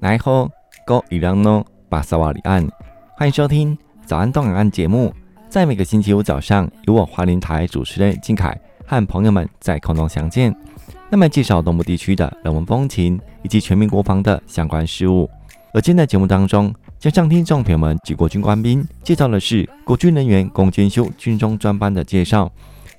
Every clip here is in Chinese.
来后，各位朋友，巴萨瓦里安，欢迎收听早安东海岸节目。在每个星期五早上，由我花莲台主持人靖凯和朋友们在空中相见，那么介绍东部地区的人文风情以及全民国防的相关事务。而今天的节目当中，将向听众朋友们及国军官兵介绍的是国军人员公检修军中专班的介绍。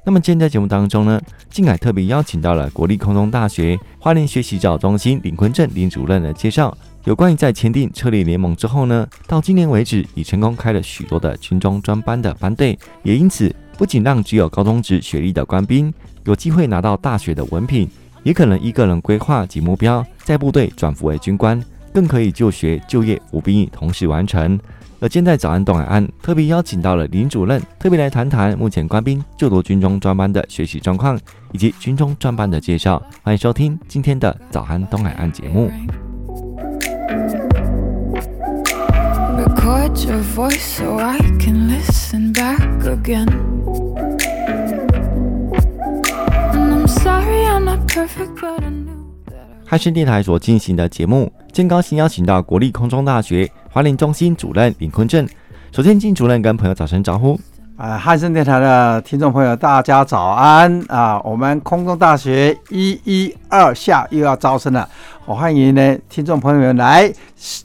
那么今天在节目当中呢，靖凯特别邀请到了国立空中大学花莲学习指导中心林坤正林主任的介绍，有关于在签订策略联盟之后呢，到今年为止已成功开了许多的军中专班的班队，也因此不仅让只有高中职学历的官兵有机会拿到大学的文凭，也可能依个人规划及目标在部队转服为军官，更可以就学就业服兵役同时完成。而今在早安东海岸特别邀请到了林主任，特别来谈谈目前官兵就读军中专班的学习状况以及军中专班的介绍。欢迎收听今天的早安东海岸节目。汉声电台所进行的节目，真高兴邀请到国立空中大学华林中心主任林坤正。首先，金主任跟朋友打声招呼。啊，汉声电台的听众朋友，大家早安啊！我们空中大学一一二下又要招生了，我欢迎呢听众朋友们来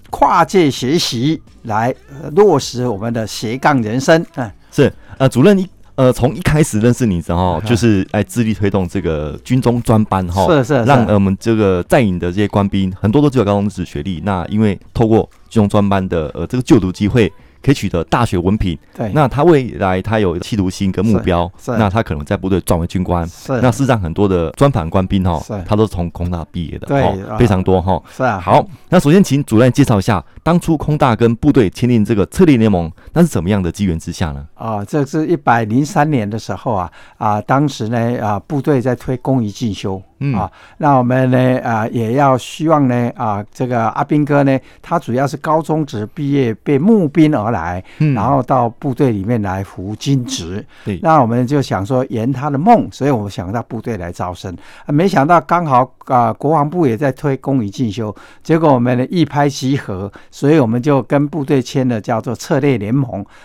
跨界学习，来落实我们的斜杠人生。嗯，是呃，主任一。呃，从一开始认识你之后，就是来致力推动这个军中专班哈，是是，让我们这个在营的这些官兵很多都只有高中职学历，那因为透过军中专班的呃这个就读机会。可以取得大学文凭，对，那他未来他有企图心跟目标，那他可能在部队转为军官，是。那事实上很多的专访官兵哈，他都是从空大毕业的，对，哦、非常多哈。是啊。好，那首先请主任介绍一下，当初空大跟部队签订这个策略联盟，那是怎么样的机缘之下呢？啊，这是一百零三年的时候啊，啊，当时呢啊，部队在推公益进修。嗯啊，那我们呢啊也要希望呢啊这个阿兵哥呢，他主要是高中职毕业，被募兵而来，嗯，然后到部队里面来服军职。对，那我们就想说圆他的梦，所以我们想到部队来招生，啊，没想到刚好啊国防部也在推公益进修，结果我们呢一拍即合，所以我们就跟部队签了叫做策略联盟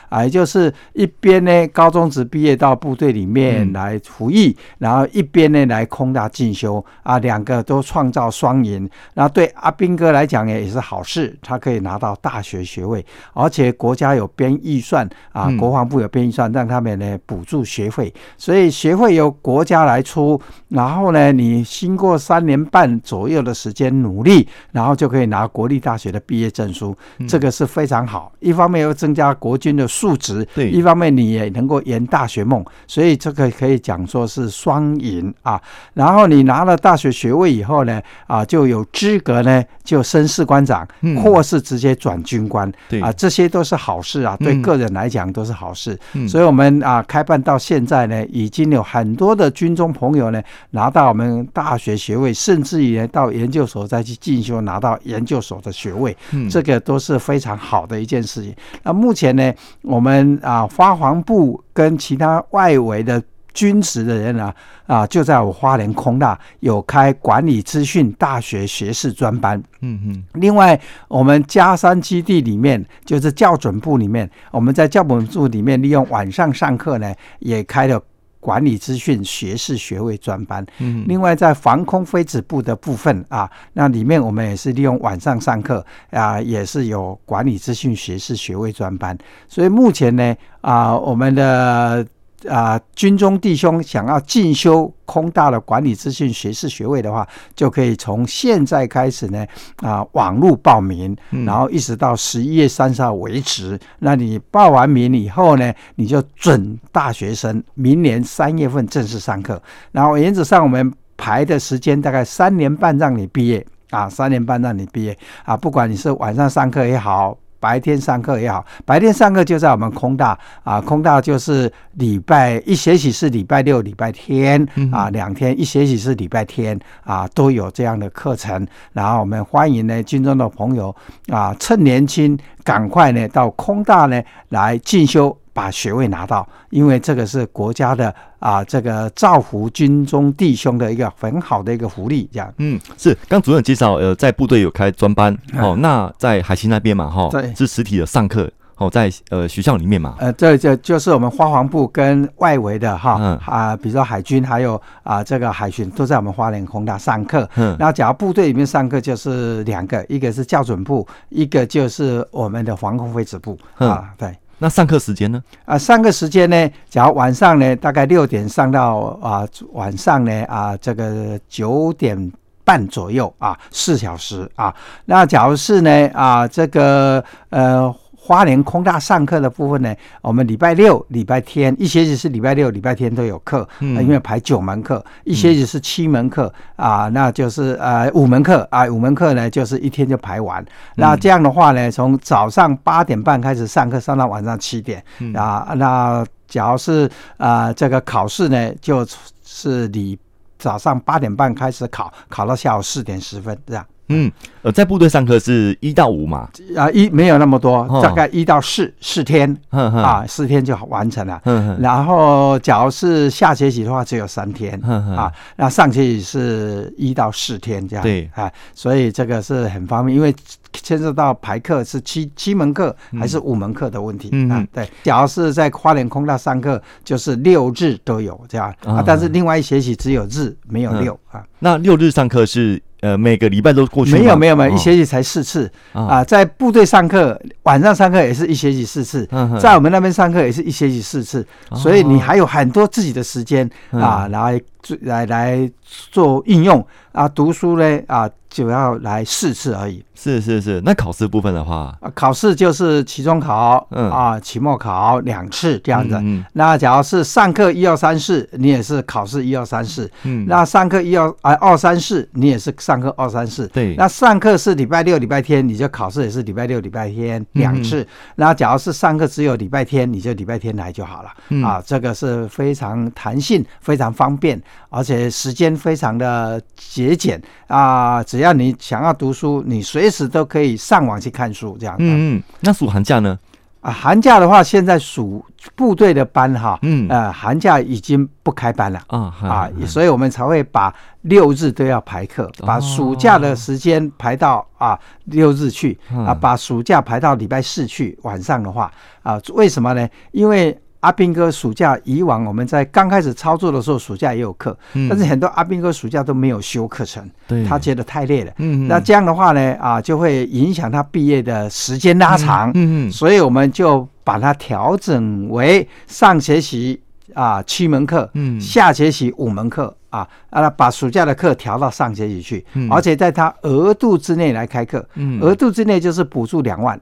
啊，也就是一边呢高中职毕业到部队里面来服役，嗯，然后一边呢来空大进修。啊，两个都创造双赢，那对阿兵哥来讲也也是好事，他可以拿到大学学位，而且国家有编预算啊，国防部有编预算让他们呢补助学费，所以学费由国家来出，然后呢，你经过三年半左右的时间努力，然后就可以拿国立大学的毕业证书，这个是非常好。一方面又增加国军的素质，对，一方面你也能够圆大学梦，所以这个可以讲说是双赢啊。然后你拿。拿了大学学位以后呢，啊，就有资格呢，就升士官长，或是直接转军官，对啊，这些都是好事啊，对个人来讲都是好事。所以，我们啊，开办到现在呢，已经有很多的军中朋友呢，拿到我们大学学位，甚至于到研究所再去进修，拿到研究所的学位，这个都是非常好的一件事情。那目前呢，我们啊，花黄部跟其他外围的。军职的人呢，啊，就在我花莲空大有开管理资讯大学学士专班。嗯嗯。另外，我们嘉山基地里面，就是校准部里面，我们在校准部里面利用晚上上课呢，也开了管理资讯学士学位专班。嗯。另外，在防空飞子部的部分啊，那里面我们也是利用晚上上课啊，也是有管理资讯学士学位专班。所以目前呢，啊，我们的。啊，军中弟兄想要进修空大的管理资讯学士学位的话，就可以从现在开始呢，啊，网络报名，然后一直到十一月三十号为止。那你报完名以后呢，你就准大学生，明年三月份正式上课。然后原则上我们排的时间大概三年半让你毕业啊，三年半让你毕业啊，不管你是晚上上课也好。白天上课也好，白天上课就在我们空大啊，空大就是礼拜一学期是礼拜六、礼拜天啊，两天一学期是礼拜天啊，都有这样的课程。然后我们欢迎呢军中的朋友啊，趁年轻赶快呢到空大呢来进修。把学位拿到，因为这个是国家的啊，这个造福军中弟兄的一个很好的一个福利，这样。嗯，是。刚主任介绍，呃，在部队有开专班，哦，那在海西那边嘛，哈，对，是实体的上课。哦，在呃学校里面嘛，呃，这这就是我们花黄部跟外围的哈，嗯、啊，比如说海军还有啊这个海巡都在我们花莲空大上课。嗯，那假如部队里面上课就是两个，一个是校准部，一个就是我们的防空飞指部、嗯、啊。对，那上课时间呢？啊，上课时间呢，假如晚上呢，大概六点上到啊晚上呢啊这个九点半左右啊，四小时啊。那假如是呢啊这个呃。花莲空大上课的部分呢，我们礼拜六、礼拜天一学期是礼拜六、礼拜天都有课，嗯，因为排九门课，一学期是七门课啊，那就是呃五门课啊，五门课呢就是一天就排完。那这样的话呢，从早上八点半开始上课，上到晚上七点啊。那假如是啊这个考试呢，就是你早上八点半开始考，考到下午四点十分这样。嗯，呃，在部队上课是一到五嘛？啊，一没有那么多，大概一到四四天，啊，四天就完成了。然后，假如是下学期的话，只有三天，啊，那上学期是一到四天这样。对，啊，所以这个是很方便，因为牵涉到排课是七七门课还是五门课的问题啊。对，假如是在花莲空大上课，就是六日都有这样啊，但是另外一学期只有日没有六啊。那六日上课是？呃，每个礼拜都过去？没有没有没有，一学期才四次啊！在部队上课，晚上上课也是一学期四次，在我们那边上课也是一学期四次，所以你还有很多自己的时间啊，来来来做应用啊，读书呢啊。就要来四次而已。是是是，那考试部分的话，考试就是期中考，嗯啊，期末考两次这样子。嗯嗯、那假如是上课一二三四，你也是考试一二三四。嗯，那上课一二啊二三四，你也是上课二三四。对，那上课是礼拜六礼拜天，你就考试也是礼拜六礼拜天两次。那、嗯、假如是上课只有礼拜天，你就礼拜天来就好了。嗯、啊，这个是非常弹性，非常方便，而且时间非常的节俭啊，只要。只要你想要读书，你随时都可以上网去看书，这样。嗯嗯。那暑寒假呢？啊，寒假的话，现在暑部队的班哈，嗯，呃，寒假已经不开班了啊啊，所以我们才会把六日都要排课，把暑假的时间排到啊六日去啊，把暑假排到礼拜四去。晚上的话啊，为什么呢？因为阿斌哥暑假以往我们在刚开始操作的时候，暑假也有课，但是很多阿斌哥暑假都没有修课程，他觉得太累了。那这样的话呢，啊，就会影响他毕业的时间拉长。所以我们就把它调整为上学期啊七门课，下学期五门课啊，啊，把暑假的课调到上学期去，而且在他额度之内来开课，额度之内就是补助两万。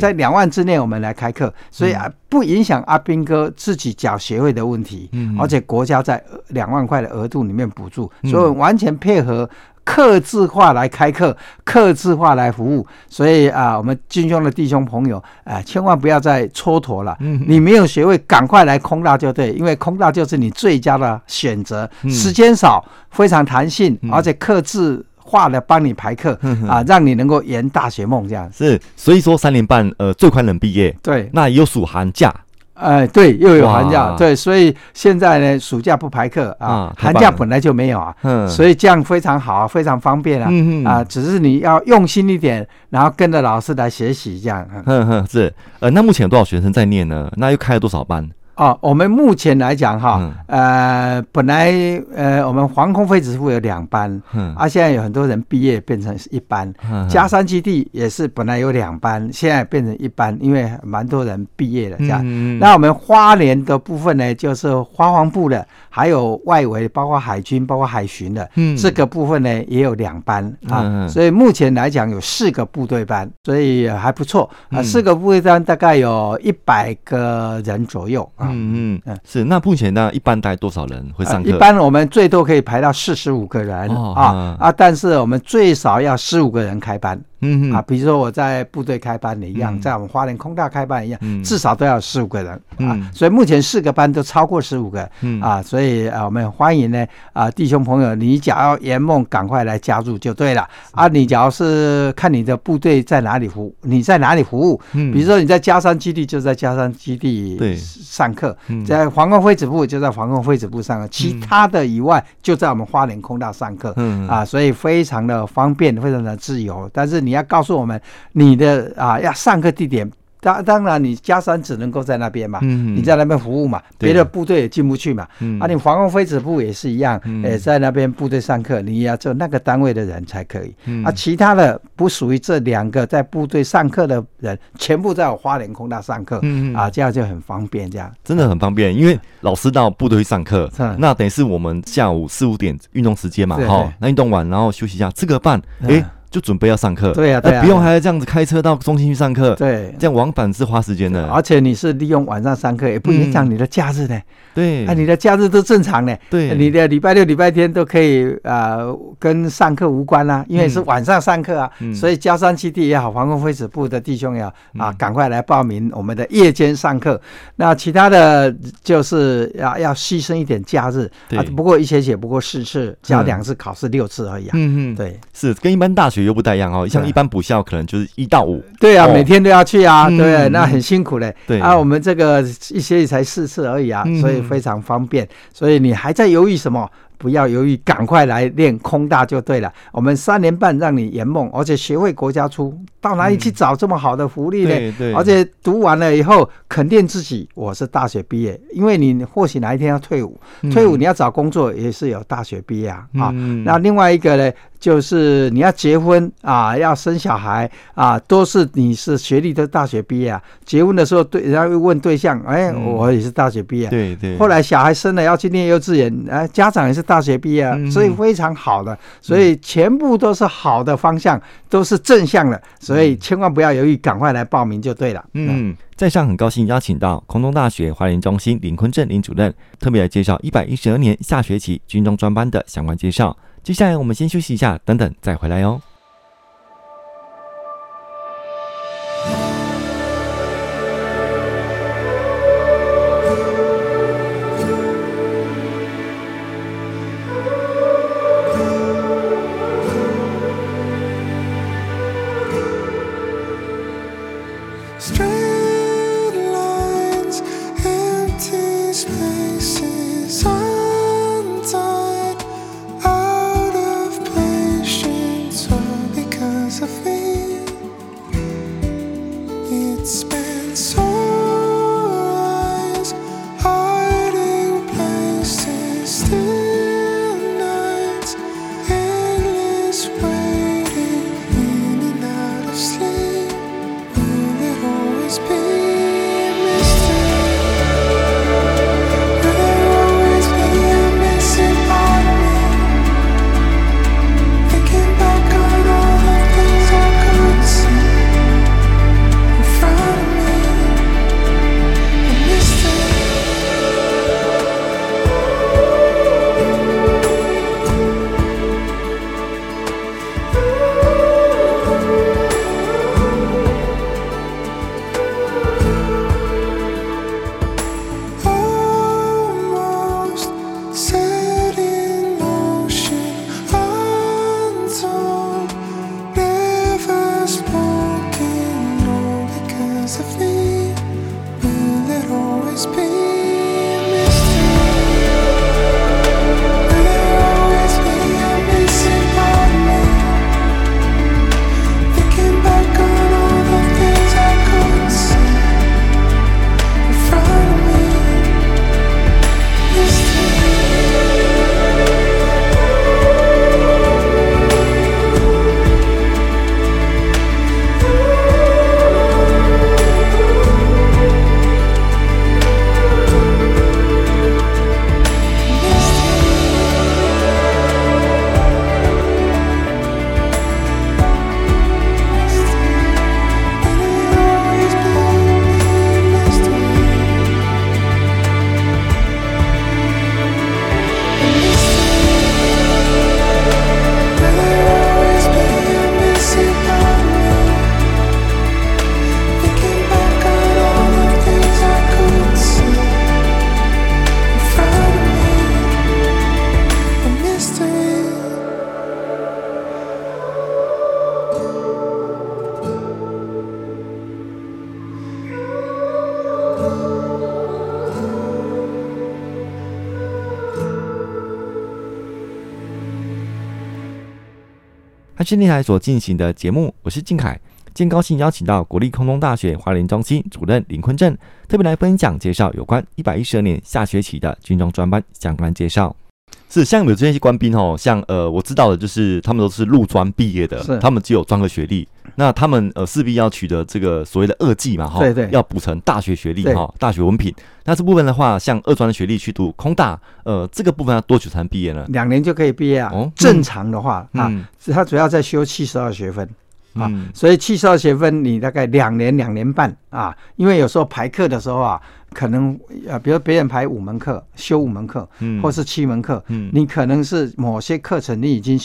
在两万之内，我们来开课，所以啊，不影响阿斌哥自己缴学费的问题，而且国家在两万块的额度里面补助，所以完全配合客制化来开课，客制化来服务。所以啊，我们军兄的弟兄朋友，啊，千万不要再蹉跎了。你没有学位，赶快来空大就对，因为空大就是你最佳的选择，时间少，非常弹性，而且客制。化了帮你排课啊，让你能够圆大学梦这样。是，所以说三年半呃最快能毕业。对，那也有暑寒假。哎，对，又有寒假。对，所以现在呢，暑假不排课啊，寒假本来就没有啊。嗯。所以这样非常好啊，非常方便啊。啊，只是你要用心一点，然后跟着老师来学习这样。嗯哼，是。呃，那目前有多少学生在念呢？那又开了多少班？哦，我们目前来讲哈，呃，本来呃，我们航空飞指部有两班，嗯，啊，现在有很多人毕业变成一班，加山基地也是本来有两班，现在变成一班，因为蛮多人毕业了这样。那我们花莲的部分呢，就是花黄部的，还有外围，包括海军、包括海巡的，嗯，这个部分呢也有两班啊，所以目前来讲有四个部队班，所以还不错啊，四个部队班大概有一百个人左右。嗯嗯嗯，是。那目前呢，一般大概多少人会上课？一般我们最多可以排到四十五个人啊啊，但是我们最少要十五个人开班嗯啊，比如说我在部队开班的一样，嗯、在我们花莲空大开班一样，嗯、至少都要十五个人、嗯、啊。所以目前四个班都超过十五个，嗯啊，所以啊，我们欢迎呢啊，弟兄朋友，你假要圆梦，赶快来加入就对了啊。你只要是看你的部队在哪里服务，你在哪里服务？嗯，比如说你在加山基地，就在加山基地对上课；在皇宫飞指部就在皇宫飞指部上课，其他的以外就在我们花莲空大上课。嗯啊，所以非常的方便，非常的自由。但是你要告诉我们你的啊要上课地点。当当然，你加山只能够在那边嘛，你在那边服务嘛，别的部队也进不去嘛。啊，你防空飞子部也是一样，也在那边部队上课，你也要做那个单位的人才可以。啊，其他的不属于这两个在部队上课的人，全部在我花莲空大上课。啊，这样就很方便，这样真的很方便。因为老师到部队上课，那等于是我们下午四五点运动时间嘛，哈，那运动完然后休息一下，吃个饭，哎。就准备要上课，对呀，对呀，不用还要这样子开车到中心去上课，对，这样往返是花时间的。而且你是利用晚上上课，也不影响你的假日呢，对，啊，你的假日都正常呢，对，你的礼拜六、礼拜天都可以啊，跟上课无关啦，因为是晚上上课啊，所以佳山基地也好，防空飞子部的弟兄也好啊，赶快来报名我们的夜间上课。那其他的就是要要牺牲一点假日啊，不过一学期不过四次，加两次考试六次而已啊。嗯嗯，对，是跟一般大学又不太一样哦，像。一般补校可能就是一到五，对啊，每天都要去啊，对，那很辛苦嘞。对啊，我们这个一学期才四次而已啊，所以非常方便。所以你还在犹豫什么？不要犹豫，赶快来练空大就对了。我们三年半让你圆梦，而且学费国家出，到哪里去找这么好的福利呢？对对。而且读完了以后，肯定自己我是大学毕业，因为你或许哪一天要退伍，退伍你要找工作也是有大学毕业啊。啊，那另外一个呢？就是你要结婚啊，要生小孩啊，都是你是学历都大学毕业啊。结婚的时候对，人家会问对象，哎，我也是大学毕业。对对。后来小孩生了要去念幼稚园，哎，家长也是大学毕业啊，所以非常好的，所以全部都是好的方向，都是正向的，所以千万不要犹豫，赶快来报名就对了。嗯，在上很高兴邀请到空中大学花莲中心林坤正林主任，特别来介绍一百一十二年下学期军中专班的相关介绍。接下来我们先休息一下，等等再回来哟。汉声电台所进行的节目，我是靖凯。今天高兴邀请到国立空中大学华联中心主任林坤正，特别来分享介绍有关一百一十二年下学期的军中专班相关介绍。是像有这些官兵哦，像呃，我知道的就是他们都是陆专毕业的，他们只有专科学历，那他们呃势必要取得这个所谓的二技嘛，哈，对对，要补成大学学历哈，大学文凭。那这部分的话，像二专的学历去读空大，呃，这个部分要多久才能毕业呢？两年就可以毕业啊。哦，正常的话、嗯、啊，他主要在修七十二学分。啊，所以七十二学分你大概两年两年半啊，因为有时候排课的时候啊，可能啊，比如别人排五门课，修五门课，嗯，或是七门课，嗯，你可能是某些课程你已经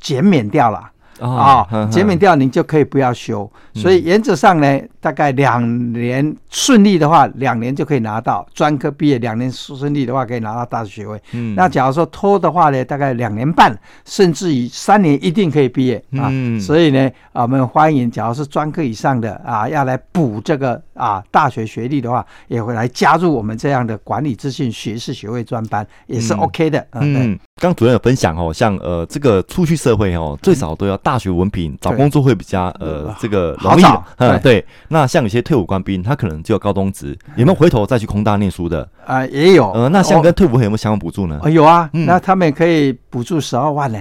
减免掉了。啊，减免掉你就可以不要修，所以原则上呢，大概两年顺利的话，两年就可以拿到专科毕业；两年顺利的话，可以拿到大学学位。嗯，那假如说拖的话呢，大概两年半，甚至于三年一定可以毕业啊。所以呢，啊，我们欢迎，假如是专科以上的啊，要来补这个啊大学学历的话，也会来加入我们这样的管理资讯学士学位专班，也是 OK 的。嗯，刚主任有分享哦，像呃这个出去社会哦，最少都要。大学文凭找工作会比较呃这个容易，嗯对。那像有些退伍官兵，他可能就有高中职，有没有回头再去空大念书的？啊，也有。呃，那像跟退伍会有没有相关补助呢？有啊，那他们可以补助十二万呢。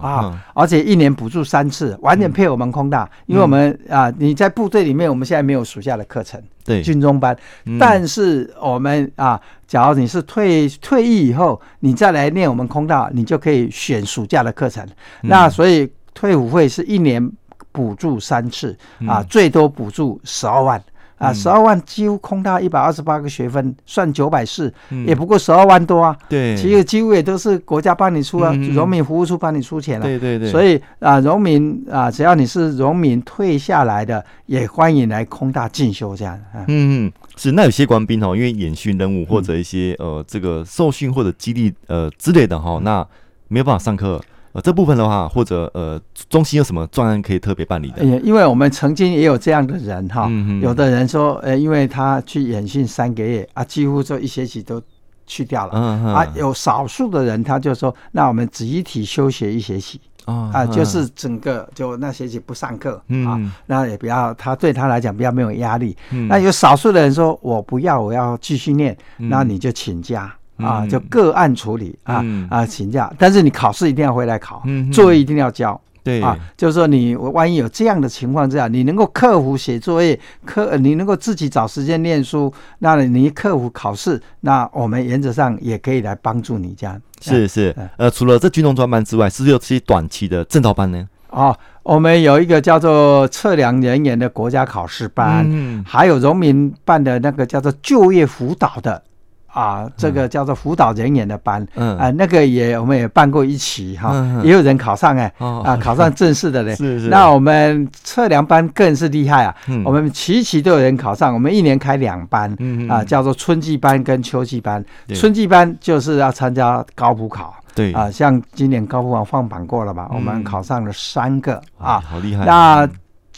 啊，而且一年补助三次，完全配我们空大，因为我们啊你在部队里面，我们现在没有暑假的课程，对，军中班。但是我们啊，假如你是退退役以后，你再来念我们空大，你就可以选暑假的课程。那所以。退伍会是一年补助三次啊，最多补助十二万啊，十二万几乎空大一百二十八个学分，算九百四，也不过十二万多啊。对，其实几乎也都是国家帮你出啊，荣民服务处帮你出钱了。对对对。所以啊，荣民啊，只要你是荣民退下来的，也欢迎来空大进修这样。嗯嗯，是。那有些官兵哦，因为演训任务或者一些呃这个受训或者激励呃之类的哈，那没有办法上课。呃，这部分的话，或者呃，中心有什么专案可以特别办理的？因为我们曾经也有这样的人哈，嗯、有的人说，呃，因为他去演训三个月啊，几乎这一学期都去掉了，嗯、哼啊，有少数的人他就说，那我们集体休学一学期，哦、啊，就是整个就那学期不上课、嗯、啊，那也不要他对他来讲比较没有压力。嗯、那有少数的人说我不要，我要继续念，嗯、那你就请假。啊，就个案处理啊啊，请假，但是你考试一定要回来考，作业一定要交。对啊，就是说你万一有这样的情况之下，你能够克服写作业，克你能够自己找时间念书，那你克服考试，那我们原则上也可以来帮助你这样。是是，呃，除了这军中专班之外，是不是有这些短期的正道班呢？哦，我们有一个叫做测量人员的国家考试班，嗯，还有农民办的那个叫做就业辅导的。啊，这个叫做辅导人员的班，嗯。啊，那个也我们也办过一期哈，也有人考上哎，啊，考上正式的嘞。是是。那我们测量班更是厉害啊，我们期期都有人考上，我们一年开两班，啊，叫做春季班跟秋季班。春季班就是要参加高普考，对。啊，像今年高普考放榜过了嘛，我们考上了三个啊，好厉害。那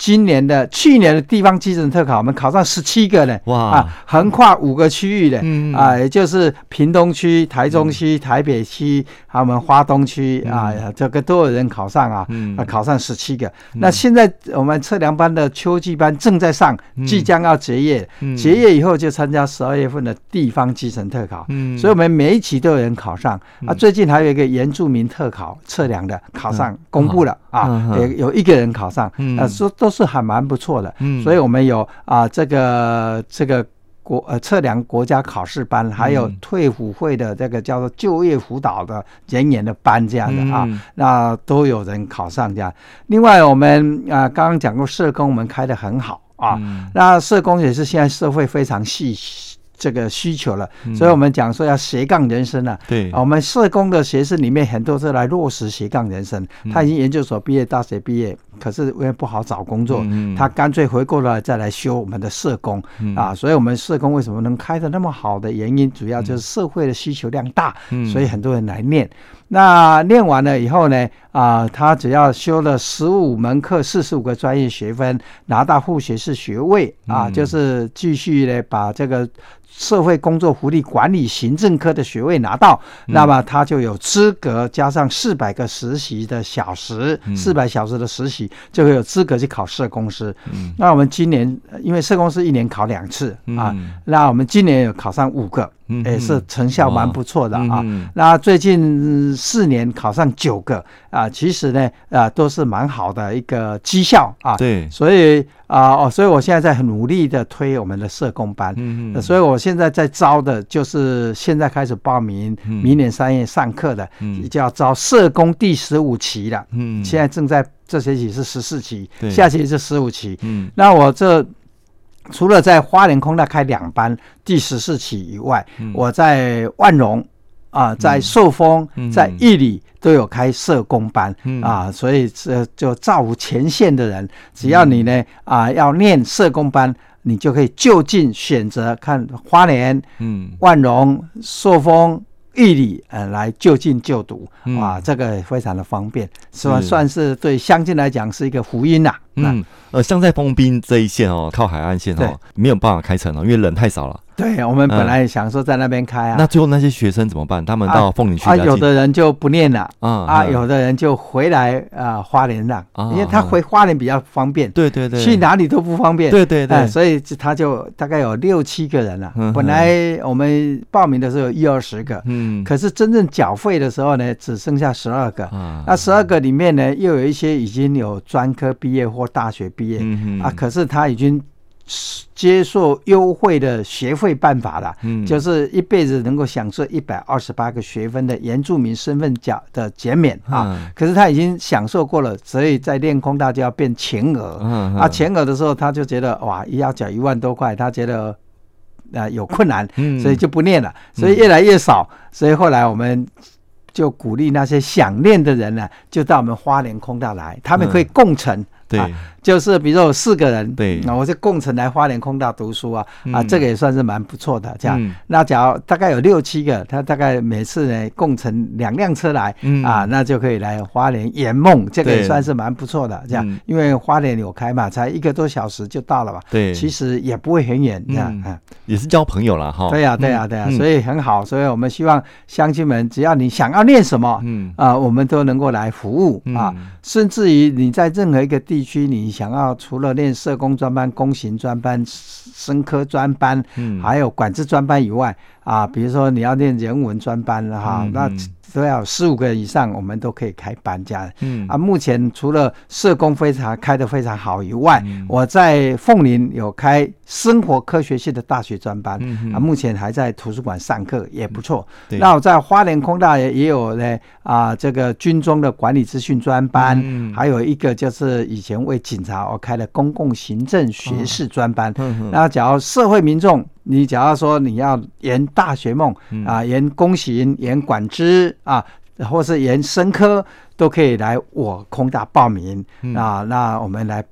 今年的、去年的地方基层特考，我们考上十七个呢，哇。啊，横跨五个区域的，嗯、啊，也就是屏东区、台中区、嗯、台北区，还有我们花东区、嗯、啊，这个都有人考上啊，嗯、啊，考上十七个。嗯、那现在我们测量班的秋季班正在上，即将要结业，嗯、结业以后就参加十二月份的地方基层特考，嗯、所以我们每一期都有人考上。嗯、啊，最近还有一个原住民特考测量的考上，公布了、嗯、啊，也有一个人考上，嗯、啊，说都。是还蛮不错的，嗯，所以我们有啊，这个这个国呃测量国家考试班，还有退伍会的这个叫做就业辅导的人员的班这样的啊，嗯、那都有人考上这样。另外，我们啊刚刚讲过社工，我们开的很好啊，嗯、那社工也是现在社会非常细。这个需求了，所以我们讲说要斜杠人生了。对，我们社工的学生里面很多是来落实斜杠人生。他已经研究所毕业、大学毕业，可是因为不好找工作，他干脆回过来再来修我们的社工啊。所以，我们社工为什么能开的那么好的原因，主要就是社会的需求量大，所以很多人来念。那念完了以后呢，啊，他只要修了十五门课，四十五个专业学分，拿到副学士学位啊，嗯、就是继续呢把这个。社会工作福利管理行政科的学位拿到，嗯、那么他就有资格加上四百个实习的小时，四百、嗯、小时的实习就会有资格去考社工师。嗯、那我们今年因为社工师一年考两次、嗯、啊，那我们今年有考上五个。也是成效蛮不错的啊。那最近四年考上九个啊，其实呢啊都是蛮好的一个绩效啊。对，所以啊哦，所以我现在在很努力的推我们的社工班。嗯，所以我现在在招的就是现在开始报名，明年三月上课的，就要招社工第十五期了。嗯，现在正在这学期是十四期，下学期是十五期。嗯，那我这。除了在花莲空大开两班第十四期以外，嗯、我在万荣啊，在寿丰，嗯、在义里都有开社工班、嗯、啊，所以这就造福前线的人，只要你呢啊要念社工班，你就可以就近选择看花莲、嗯、万荣、寿丰。玉里呃来就近就读啊，这个非常的方便，算算是对乡亲来讲是一个福音呐。嗯，呃，像在封滨这一线哦，靠海岸线哦，没有办法开城哦，因为人太少了。对，我们本来想说在那边开啊。那最后那些学生怎么办？他们到凤林去啊？有的人就不念了啊啊，有的人就回来啊花莲了，因为他回花莲比较方便。对对对，去哪里都不方便。对对对，所以他就大概有六七个人了。本来我们报名的时候有一二十个，嗯，可是真正缴费的时候呢，只剩下十二个。那十二个里面呢，又有一些已经有专科毕业或大学毕业啊，可是他已经。接受优惠的学费办法了，嗯，就是一辈子能够享受一百二十八个学分的原住民身份奖的减免啊。可是他已经享受过了，所以在练空大就要变全额。啊，全额的时候他就觉得哇，一要缴一万多块，他觉得啊有困难，所以就不念了。所以越来越少，所以后来我们就鼓励那些想念的人呢，就到我们花莲空大来，他们可以共乘。对。就是比如说有四个人，对，那我就共乘来花莲空大读书啊，啊，这个也算是蛮不错的。这样，那假如大概有六七个，他大概每次呢共乘两辆车来，嗯啊，那就可以来花莲圆梦，这个也算是蛮不错的。这样，因为花莲有开嘛，才一个多小时就到了嘛。对，其实也不会很远，这样啊，也是交朋友了哈。对呀，对呀，对呀，所以很好。所以我们希望乡亲们，只要你想要念什么，嗯啊，我们都能够来服务啊，甚至于你在任何一个地区，你。想要除了练社工专班、公行专班、生科专班，嗯，还有管制专班以外，啊，比如说你要练人文专班了哈，嗯、那。都要十五个人以上，我们都可以开班这样。嗯啊，目前除了社工非常开得非常好以外，嗯、我在凤林有开生活科学系的大学专班。嗯啊，目前还在图书馆上课，也不错。嗯、那我在花莲空大也也有呢啊，这个军中的管理资讯专班，嗯、还有一个就是以前为警察我开的公共行政学士专班。那假如社会民众。你假如说你要圆大学梦啊，圆公行、圆管制啊，或是圆生科，都可以来我空大报名啊。那我们来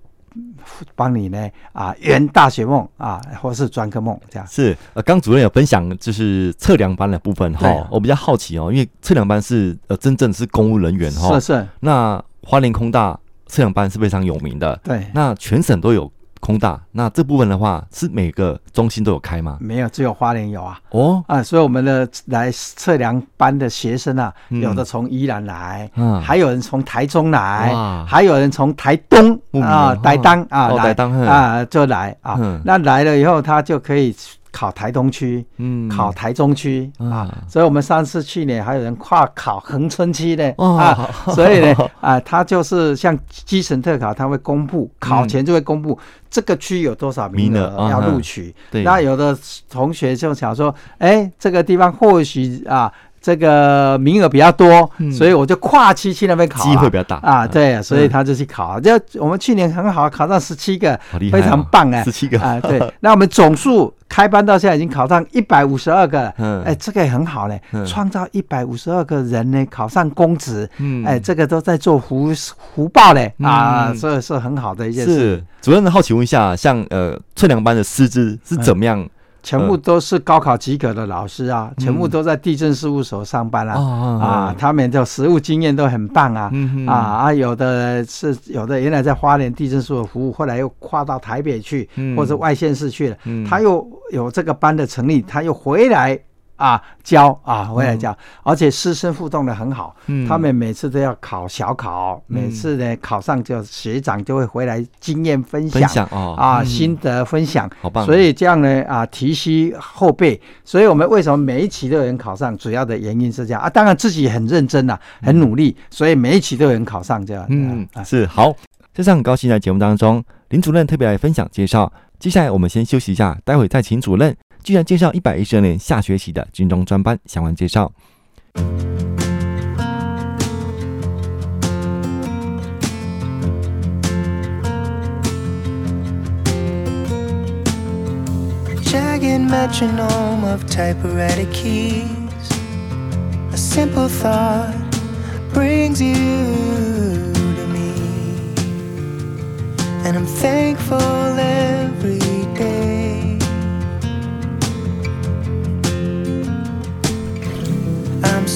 帮你呢啊，圆大学梦啊，或是专科梦这样。是呃，刚主任有分享就是测量班的部分哈，我比较好奇哦，因为测量班是呃真正是公务人员哈。是是。那花莲空大测量班是非常有名的。对。那全省都有。空大，那这部分的话是每个中心都有开吗？没有，只有花莲有啊。哦啊，所以我们的来测量班的学生啊，有的从宜兰来，嗯，还有人从台中来，还有人从台东啊，台东啊来啊就来啊。那来了以后，他就可以。考台东区，嗯，考台中区啊，所以我们上次去年还有人跨考恒春区的啊，所以呢啊，他就是像基层特考，他会公布考前就会公布这个区有多少名额要录取。那有的同学就想说，哎，这个地方或许啊。这个名额比较多，所以我就跨区去那边考，机会比较大。啊。对，所以他就去考。就我们去年很好，考上十七个，非常棒哎，十七个。啊。对，那我们总数开班到现在已经考上一百五十二个，嗯，哎，这个也很好嘞，创造一百五十二个人呢考上公职，嗯，哎，这个都在做福福报嘞。啊，所以是很好的一件事。是。主任，好奇问一下，像呃测量班的师资是怎么样？全部都是高考及格的老师啊，全部都在地震事务所上班啊，啊，他们的实务经验都很棒啊，啊啊，有的是有的原来在花莲地震事务所服务，后来又跨到台北去，或者外县市去了，他又有这个班的成立，他又回来。啊，教啊，回来教，而且师生互动的很好。嗯，他们每次都要考小考，每次呢考上就学长就会回来经验分享，啊，心得分享，好棒。所以这样呢，啊，提携后辈。所以我们为什么每一期都有人考上？主要的原因是这样啊，当然自己很认真呐，很努力，所以每一期都有人考上这样。嗯，是好。这次很高兴在节目当中，林主任特别来分享介绍。接下来我们先休息一下，待会再请主任。居然介绍一百一十二年下学期的军中专班相关介绍。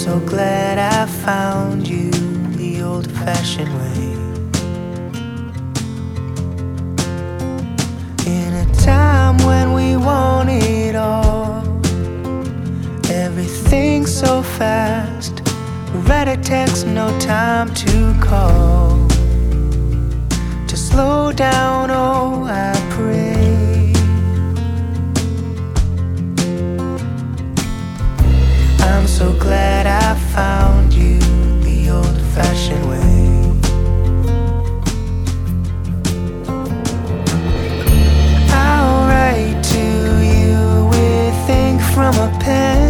So glad I found you the old fashioned way. In a time when we want it all, everything so fast. Read a text, no time to call. To slow down, oh, I pray. I'm so glad I found you the old fashioned way. I'll write to you with ink from a pen.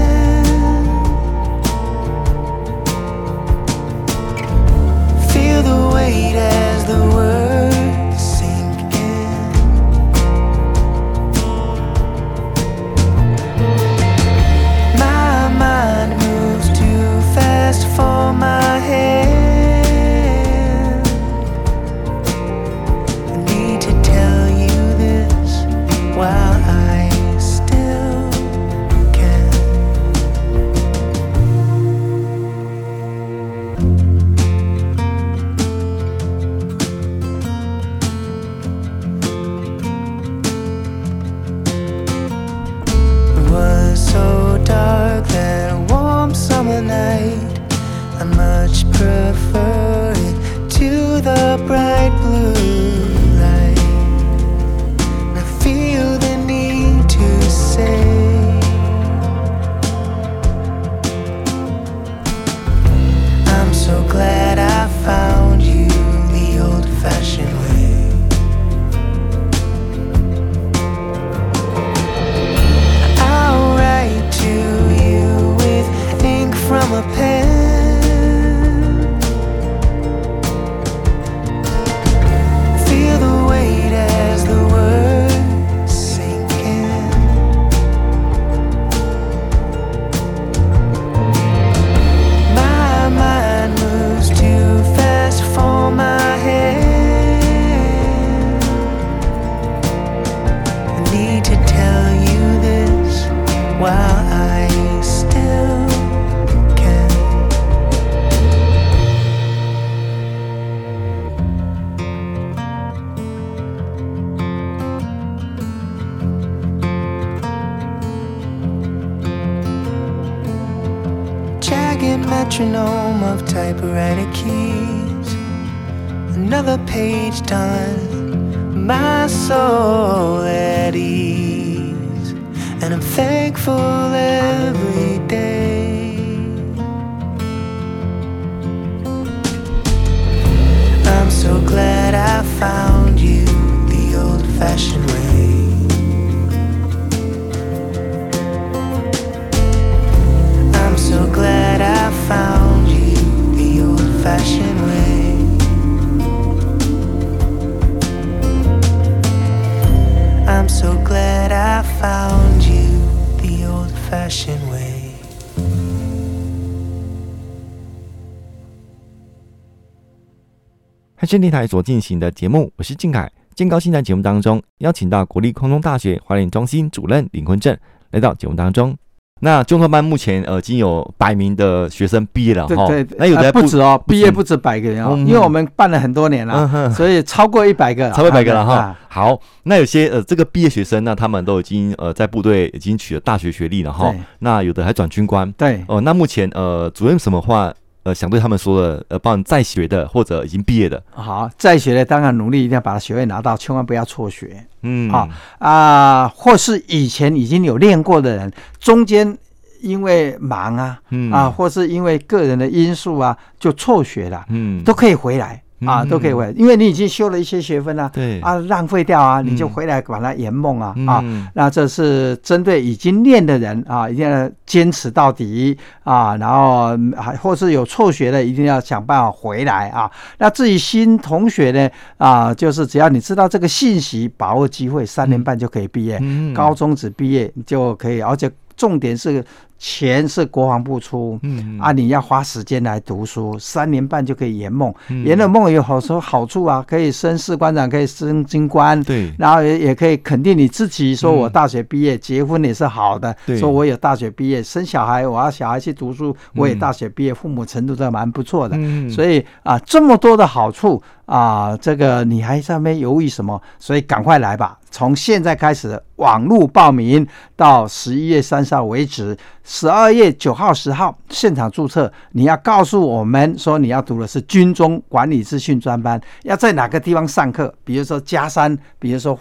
汉声电台所进行的节目，我是靖凯。今高兴在节目当中邀请到国立空中大学华联中心主任林坤正来到节目当中。那中专班目前呃已经有百名的学生毕业了哈，对对，那有的不，不止哦，毕业不止百个人哦，因为我们办了很多年了，嗯、所以超过一百个，超过一百个了哈。啊、好，那有些呃这个毕业学生，那他们都已经呃在部队已经取得大学学历了哈，那有的还转军官，对。哦、呃，那目前呃主任什么话呃想对他们说的呃，帮在学的或者已经毕业的，好，在学的当然努力一定要把学位拿到，千万不要辍学，嗯，好啊、呃，或是以前已经有练过的人，中间。因为忙啊，嗯、啊，或是因为个人的因素啊，就辍学了，嗯，都可以回来啊，都可以回来，因为你已经修了一些学分啊，对啊，浪费掉啊，你就回来把它圆梦啊，嗯、啊，那这是针对已经练的人啊，一定要坚持到底啊，然后还或是有辍学的，一定要想办法回来啊。那至于新同学呢，啊，就是只要你知道这个信息，把握机会，三年半就可以毕业，嗯、高中只毕业就可以，而且。重点是钱是国防部出，嗯。啊，你要花时间来读书，三年半就可以圆梦，圆了梦有好说好处啊，可以升士官长，可以升军官，对，然后也也可以肯定你自己，说我大学毕业，结婚也是好的，说我有大学毕业，生小孩，我要小孩去读书，我也大学毕业，父母程度都蛮不错的，所以啊，这么多的好处。啊，这个你还在那边犹豫什么？所以赶快来吧！从现在开始，网络报名到十一月三十号为止，十二月九号、十号现场注册。你要告诉我们说你要读的是军中管理资讯专班，要在哪个地方上课？比如说嘉山，比如说。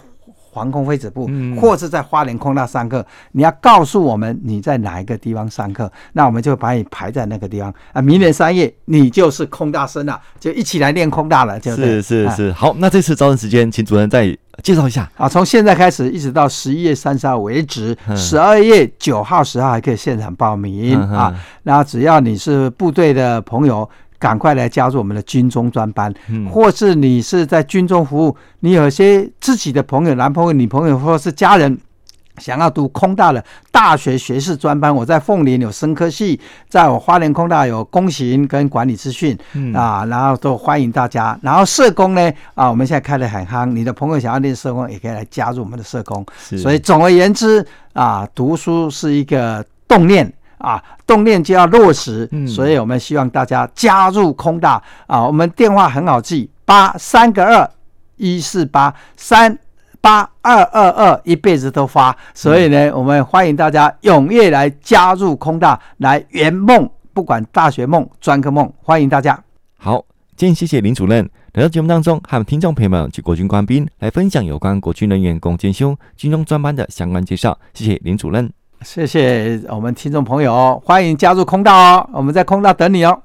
防空飞子部，或是在花莲空大上课，你要告诉我们你在哪一个地方上课，那我们就把你排在那个地方啊。明年三月你就是空大生了，就一起来练空大了，就是是是。好，那这次招生时间，请主任再介绍一下啊。从现在开始一直到十一月三十号为止，十二月九号、十号还可以现场报名啊。那只要你是部队的朋友。赶快来加入我们的军中专班，或是你是在军中服务，你有些自己的朋友、男朋友、女朋友，或是家人，想要读空大的大学学士专班。我在凤林有生科系，在我花莲空大有工行跟管理资讯啊，然后都欢迎大家。然后社工呢啊，我们现在开得很夯，你的朋友想要练社工，也可以来加入我们的社工。所以总而言之啊，读书是一个动念。啊，动念就要落实，嗯、所以我们希望大家加入空大啊。我们电话很好记，八三个二一四八三八二二二，一辈子都发。所以呢，我们欢迎大家踊跃来加入空大，来圆梦，不管大学梦、专科梦，欢迎大家。好，今天谢谢林主任来到节目当中，和听众朋友们及国军官兵来分享有关国军人员共建修军中专班的相关介绍。谢谢林主任。谢谢我们听众朋友，欢迎加入空道哦，我们在空道等你哦。